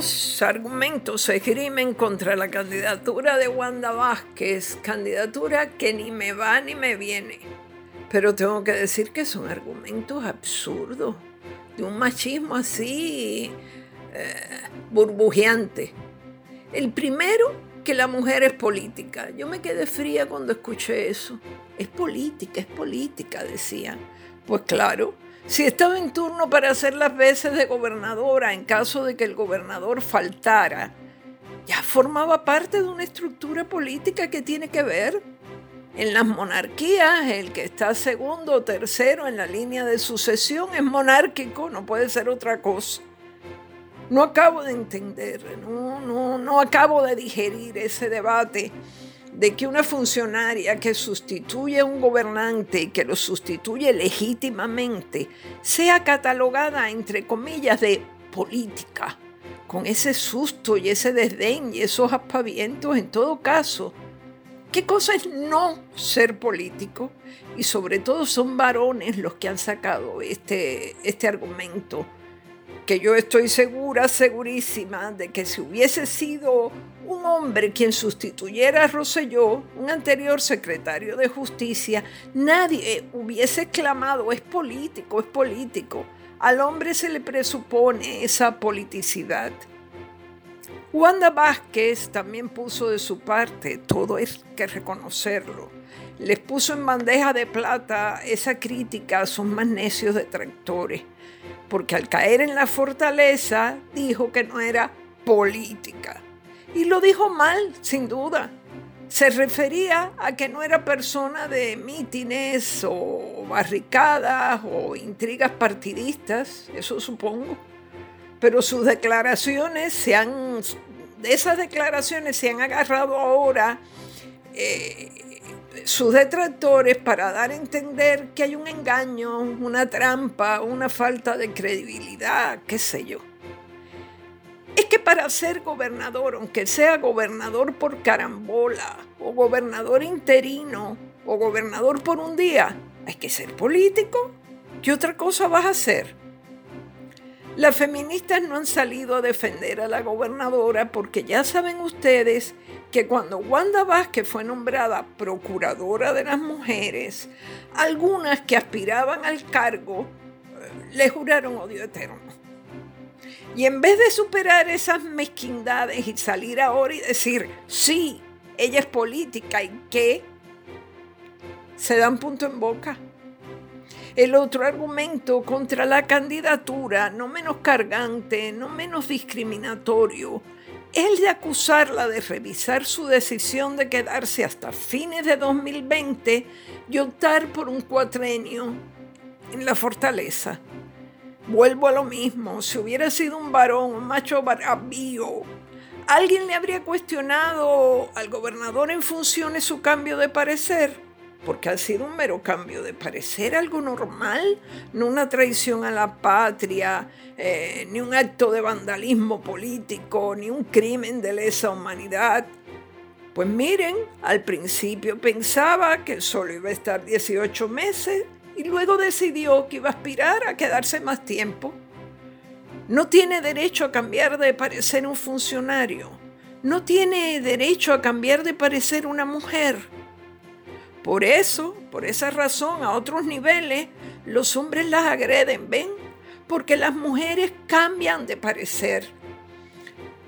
Muchos argumentos se esgrimen contra la candidatura de Wanda Vázquez, candidatura que ni me va ni me viene. Pero tengo que decir que son argumentos absurdos, de un machismo así eh, burbujeante. El primero, que la mujer es política. Yo me quedé fría cuando escuché eso. Es política, es política, decían. Pues claro, si estaba en turno para hacer las veces de gobernadora en caso de que el gobernador faltara, ya formaba parte de una estructura política que tiene que ver. En las monarquías, el que está segundo o tercero en la línea de sucesión es monárquico, no puede ser otra cosa. No acabo de entender, no, no, no acabo de digerir ese debate de que una funcionaria que sustituye a un gobernante y que lo sustituye legítimamente sea catalogada, entre comillas, de política, con ese susto y ese desdén y esos aspavientos en todo caso. ¿Qué cosa es no ser político? Y sobre todo son varones los que han sacado este, este argumento que yo estoy segura, segurísima, de que si hubiese sido un hombre quien sustituyera a Rosselló, un anterior secretario de justicia, nadie hubiese clamado, es político, es político. Al hombre se le presupone esa politicidad. Wanda Vázquez también puso de su parte, todo es que reconocerlo. Les puso en bandeja de plata esa crítica a sus más necios detractores porque al caer en la fortaleza dijo que no era política. Y lo dijo mal, sin duda. Se refería a que no era persona de mítines o barricadas o intrigas partidistas, eso supongo. Pero sus declaraciones se han, de esas declaraciones se han agarrado ahora eh, sus detractores para dar a entender que hay un engaño, una trampa, una falta de credibilidad, qué sé yo. Es que para ser gobernador, aunque sea gobernador por carambola, o gobernador interino, o gobernador por un día, hay que ser político. ¿Qué otra cosa vas a hacer? Las feministas no han salido a defender a la gobernadora porque ya saben ustedes que cuando Wanda Vázquez fue nombrada procuradora de las mujeres, algunas que aspiraban al cargo eh, le juraron odio eterno. Y en vez de superar esas mezquindades y salir ahora y decir, sí, ella es política y que se dan punto en boca. El otro argumento contra la candidatura, no menos cargante, no menos discriminatorio, el de acusarla de revisar su decisión de quedarse hasta fines de 2020 y optar por un cuatrenio en la fortaleza. Vuelvo a lo mismo, si hubiera sido un varón, un macho bravío, ¿alguien le habría cuestionado al gobernador en funciones su cambio de parecer? Porque ha sido un mero cambio de parecer, algo normal, no una traición a la patria, eh, ni un acto de vandalismo político, ni un crimen de lesa humanidad. Pues miren, al principio pensaba que solo iba a estar 18 meses y luego decidió que iba a aspirar a quedarse más tiempo. No tiene derecho a cambiar de parecer un funcionario. No tiene derecho a cambiar de parecer una mujer por eso, por esa razón, a otros niveles, los hombres las agreden, ¿ven? Porque las mujeres cambian de parecer.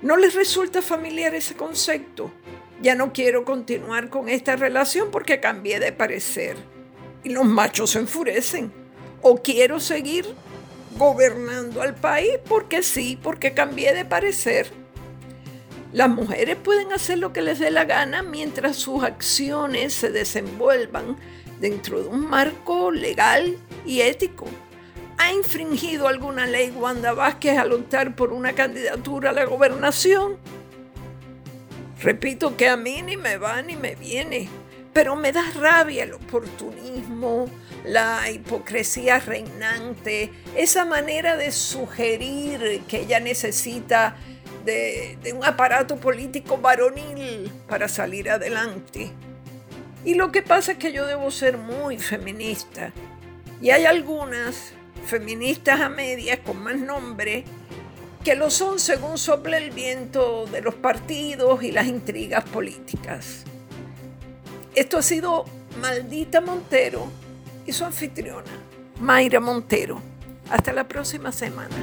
¿No les resulta familiar ese concepto? Ya no quiero continuar con esta relación porque cambié de parecer. Y los machos se enfurecen. O quiero seguir gobernando al país porque sí, porque cambié de parecer. Las mujeres pueden hacer lo que les dé la gana mientras sus acciones se desenvuelvan dentro de un marco legal y ético. ¿Ha infringido alguna ley Wanda Vázquez al optar por una candidatura a la gobernación? Repito que a mí ni me va ni me viene, pero me da rabia el oportunismo, la hipocresía reinante, esa manera de sugerir que ella necesita de, un aparato político varonil para salir adelante. Y lo que pasa es que yo debo ser muy feminista. Y hay algunas feministas a medias con más nombre que lo son según sople el viento de los partidos y las intrigas políticas. Esto ha sido Maldita Montero y su anfitriona, Mayra Montero. Hasta la próxima semana.